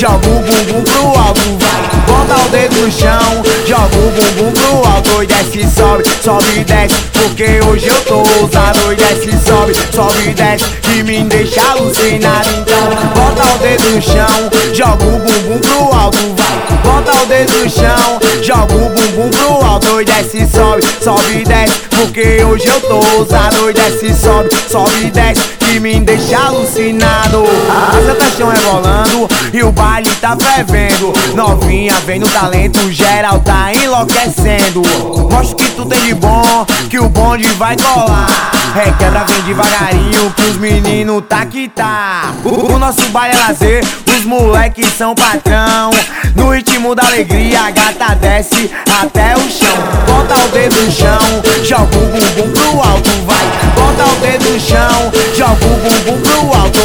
joga o bumbum pro alto, vai. Bota o dedo no chão, joga o bumbum pro alto e desce, sobe, sobe e desce. Porque hoje eu tô ousado e desce, sobe, sobe e desce. Que me deixa alucinado, então bota o dedo no chão, joga o bumbum pro alto, vai. Bota o dedo no chão, joga o bumbum pro alto e desce, sobe, sobe e desce. Porque hoje eu tô ousado e desce, sobe, sobe e desce que me deixa alucinado. Estão rebolando e o baile tá fervendo. Novinha vem no talento, geral tá enlouquecendo. Mostra que tu tem de bom, que o bonde vai colar. Requebra vem devagarinho, que os meninos tá que tá. O, o nosso baile é lazer, os moleques são patrão. No ritmo da alegria, a gata desce até o chão. Bota o dedo no chão, joga o bumbum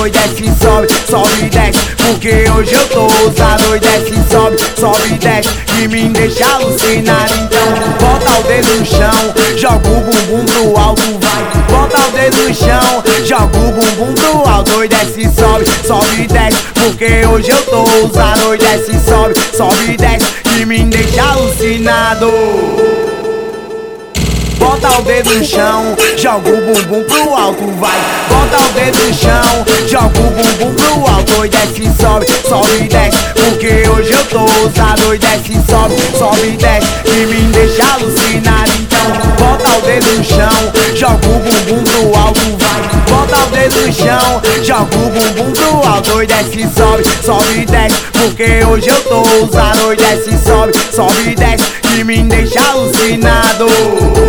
e desce, sobe, sobe e desce. Porque hoje eu tô ousado e desce, sobe, sobe e desce. Que me deixa alucinado, então bota o dedo no chão, joga o bumbum pro alto, vai. Bota o dedo no chão, joga o bumbum pro alto e desce, sobe, sobe e desce. Porque hoje eu tô ousado e desce, sobe, sobe e desce. Que me deixa alucinado. Bota o dedo no chão, joga o bumbum pro alto, vai. Bota o dedo no chão, joga o bumbum pro alto e desce, sobe, sobe e desce. Porque hoje eu tô ousado e desce, sobe, sobe e desce. E me deixa alucinado, então bota o dedo no chão, joga o bumbum pro alto, vai. Bota o dedo no chão, joga o bumbum pro alto e desce, sobe, sobe e desce. Porque hoje eu tô ousado e desce, sobe, sobe e desce. E me deixa alucinado.